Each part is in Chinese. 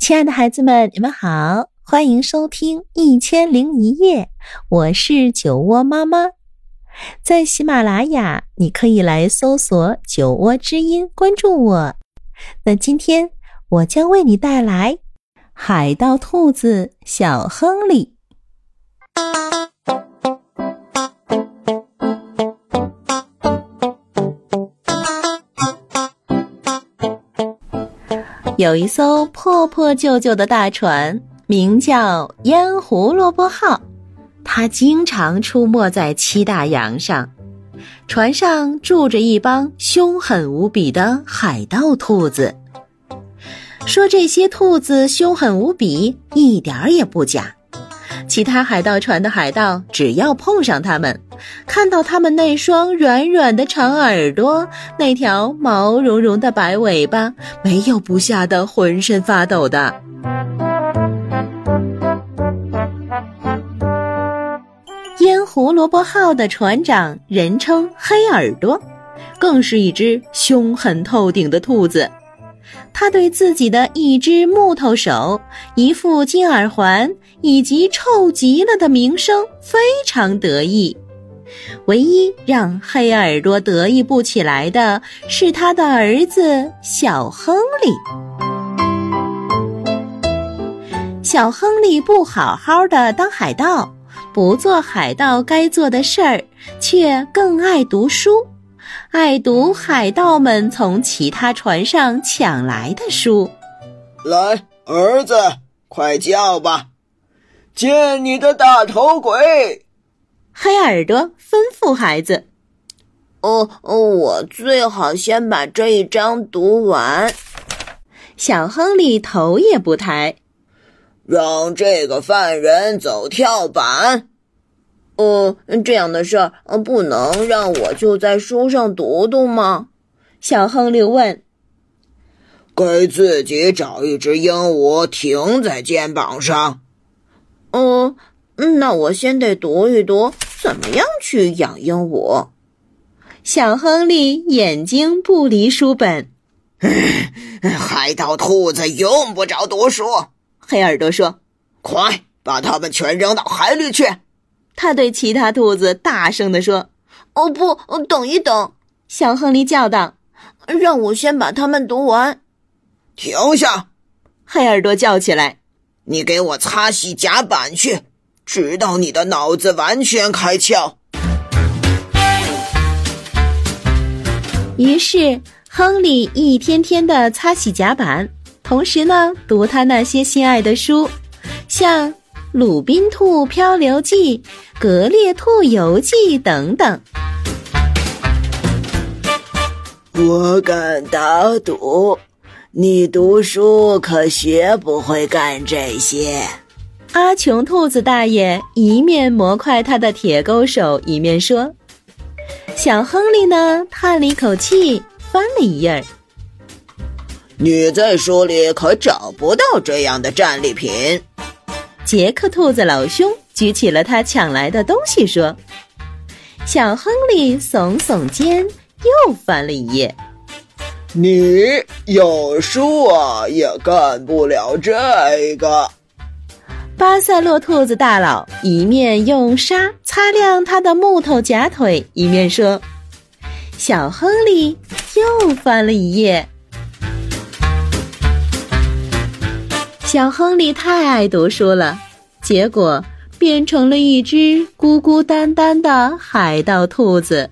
亲爱的孩子们，你们好，欢迎收听《一千零一夜》，我是酒窝妈妈。在喜马拉雅，你可以来搜索“酒窝之音”，关注我。那今天我将为你带来《海盗兔子小亨利》。有一艘破破旧旧的大船，名叫“烟胡萝卜号”，它经常出没在七大洋上。船上住着一帮凶狠无比的海盗兔子。说这些兔子凶狠无比，一点儿也不假。其他海盗船的海盗，只要碰上他们，看到他们那双软软的长耳朵，那条毛茸茸的白尾巴，没有不吓得浑身发抖的。烟胡萝卜号的船长人称黑耳朵，更是一只凶狠透顶的兔子。他对自己的一只木头手、一副金耳环以及臭极了的名声非常得意。唯一让黑耳朵得意不起来的是他的儿子小亨利。小亨利不好好的当海盗，不做海盗该做的事儿，却更爱读书。爱读海盗们从其他船上抢来的书。来，儿子，快叫吧！见你的大头鬼！黑耳朵吩咐孩子：“哦哦，我最好先把这一章读完。”小亨利头也不抬：“让这个犯人走跳板。”哦，这样的事儿，不能让我就在书上读读吗？小亨利问。给自己找一只鹦鹉停在肩膀上。嗯，那我先得读一读怎么样去养鹦鹉。小亨利眼睛不离书本。海盗兔子用不着读书。黑耳朵说：“快把它们全扔到海里去。”他对其他兔子大声地说：“哦不，等一等！”小亨利叫道：“让我先把它们读完。”停下！黑耳朵叫起来：“你给我擦洗甲板去，直到你的脑子完全开窍。”于是，亨利一天天的擦洗甲板，同时呢，读他那些心爱的书，像。《鲁滨兔漂流记》《格列兔游记》等等，我敢打赌，你读书可学不会干这些。阿琼兔子大爷一面磨快他的铁钩手，一面说：“小亨利呢？”叹了一口气，翻了一页儿。你在书里可找不到这样的战利品。杰克兔子老兄举起了他抢来的东西，说：“小亨利耸耸肩，又翻了一页。你有书啊，也干不了这个。”巴塞洛兔子大佬一面用沙擦亮他的木头假腿，一面说：“小亨利又翻了一页。”小亨利太爱读书了，结果变成了一只孤孤单单的海盗兔子。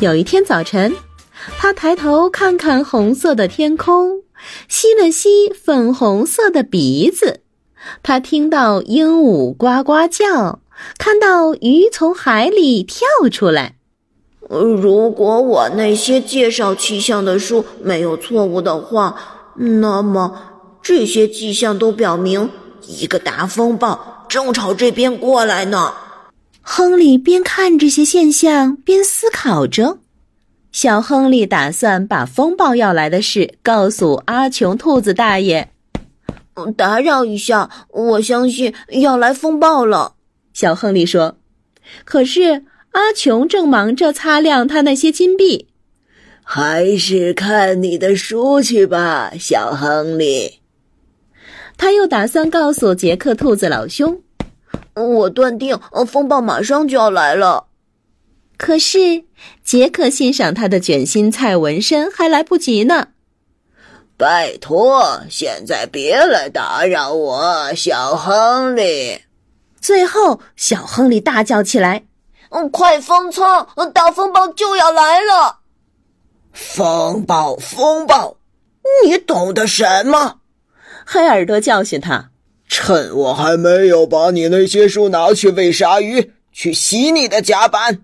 有一天早晨，他抬头看看红色的天空，吸了吸粉红色的鼻子。他听到鹦鹉呱呱叫，看到鱼从海里跳出来。如果我那些介绍气象的书没有错误的话，那么。这些迹象都表明，一个大风暴正朝这边过来呢。亨利边看这些现象边思考着。小亨利打算把风暴要来的事告诉阿琼兔子大爷。打扰一下，我相信要来风暴了。小亨利说。可是阿琼正忙着擦亮他那些金币。还是看你的书去吧，小亨利。他又打算告诉杰克兔子老兄：“我断定，风暴马上就要来了。”可是杰克欣赏他的卷心菜纹身还来不及呢。拜托，现在别来打扰我，小亨利！最后，小亨利大叫起来：“嗯，快封仓！大风暴就要来了！”风暴，风暴，你懂得什么？黑耳朵教训他：“趁我还没有把你那些书拿去喂鲨鱼，去洗你的甲板。”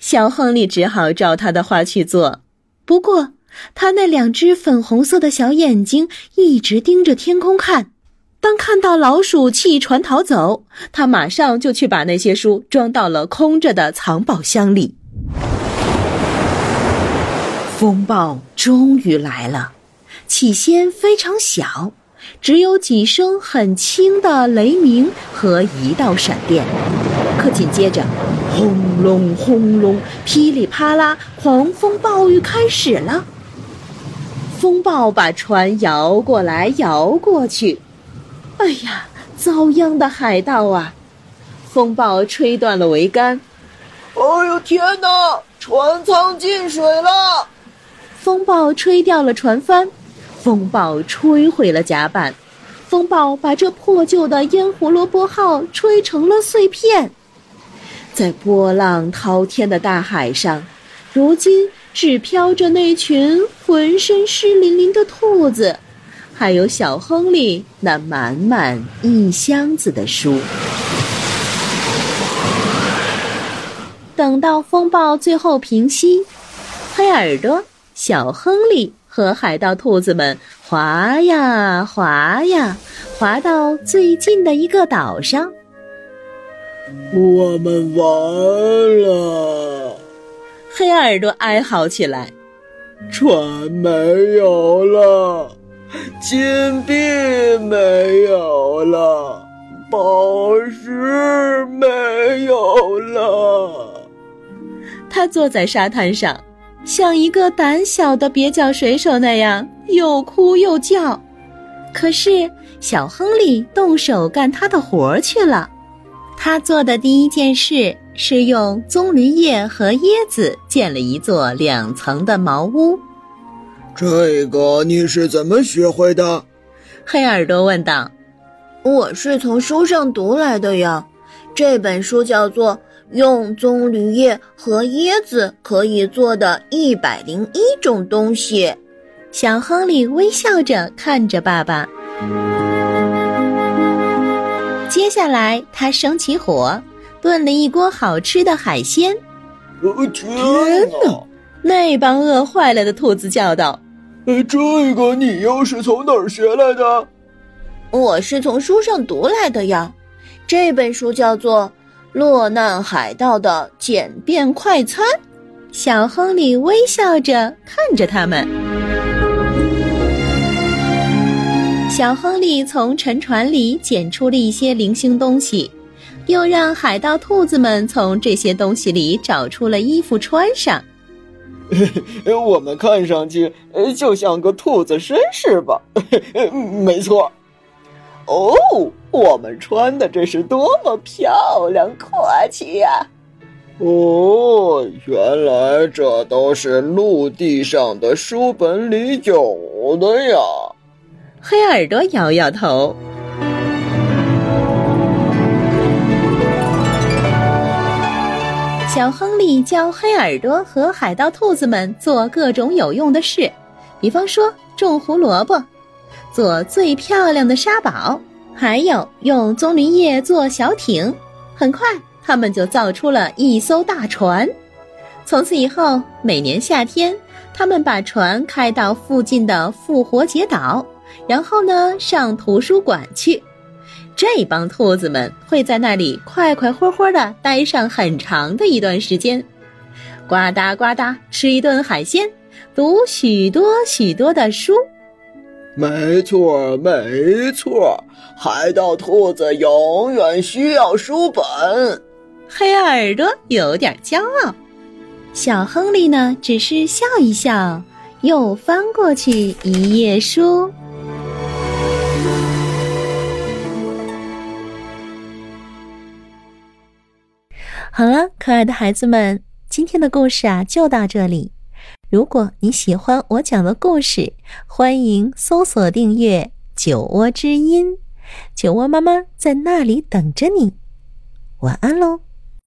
小亨利只好照他的话去做。不过，他那两只粉红色的小眼睛一直盯着天空看。当看到老鼠弃船逃走，他马上就去把那些书装到了空着的藏宝箱里。风暴终于来了，起先非常小，只有几声很轻的雷鸣和一道闪电。可紧接着，轰隆轰隆，噼里啪啦，狂风暴雨开始了。风暴把船摇过来，摇过去。哎呀，遭殃的海盗啊！风暴吹断了桅杆。哎呦天哪，船舱进水了！风暴吹掉了船帆，风暴吹毁了甲板，风暴把这破旧的烟胡萝卜号吹成了碎片。在波浪滔天的大海上，如今只飘着那群浑身湿淋淋的兔子，还有小亨利那满满一箱子的书。等到风暴最后平息，黑耳朵。小亨利和海盗兔子们划呀划呀，划到最近的一个岛上。我们完了！黑耳朵哀嚎起来：“船没有了，金币没有了，宝石没有了。”他坐在沙滩上。像一个胆小的蹩脚水手那样，又哭又叫。可是小亨利动手干他的活儿去了。他做的第一件事是用棕榈叶和椰子建了一座两层的茅屋。这个你是怎么学会的？黑耳朵问道。我是从书上读来的呀。这本书叫做。用棕榈叶和椰子可以做的一百零一种东西。小亨利微笑着看着爸爸。接下来，他生起火，炖了一锅好吃的海鲜。天哪！那帮饿坏了的兔子叫道：“这个你又是从哪儿学来的？”我是从书上读来的呀。这本书叫做。落难海盗的简便快餐，小亨利微笑着看着他们。小亨利从沉船里捡出了一些零星东西，又让海盗兔子们从这些东西里找出了衣服穿上。我们看上去就像个兔子绅士吧？没错。哦，我们穿的这是多么漂亮、阔气呀！哦，原来这都是陆地上的书本里有的呀。黑耳朵摇摇头。小亨利教黑耳朵和海盗兔子们做各种有用的事，比方说种胡萝卜。做最漂亮的沙堡，还有用棕榈叶做小艇。很快，他们就造出了一艘大船。从此以后，每年夏天，他们把船开到附近的复活节岛，然后呢，上图书馆去。这帮兔子们会在那里快快活活的待上很长的一段时间，呱嗒呱嗒吃一顿海鲜，读许多许多的书。没错没错海盗兔子永远需要书本。黑耳朵有点骄傲小亨利呢只是笑一笑又翻过去一页书。好了可爱的孩子们今天的故事啊就到这里。如果你喜欢我讲的故事，欢迎搜索订阅“酒窝之音”，酒窝妈妈在那里等着你。晚安喽。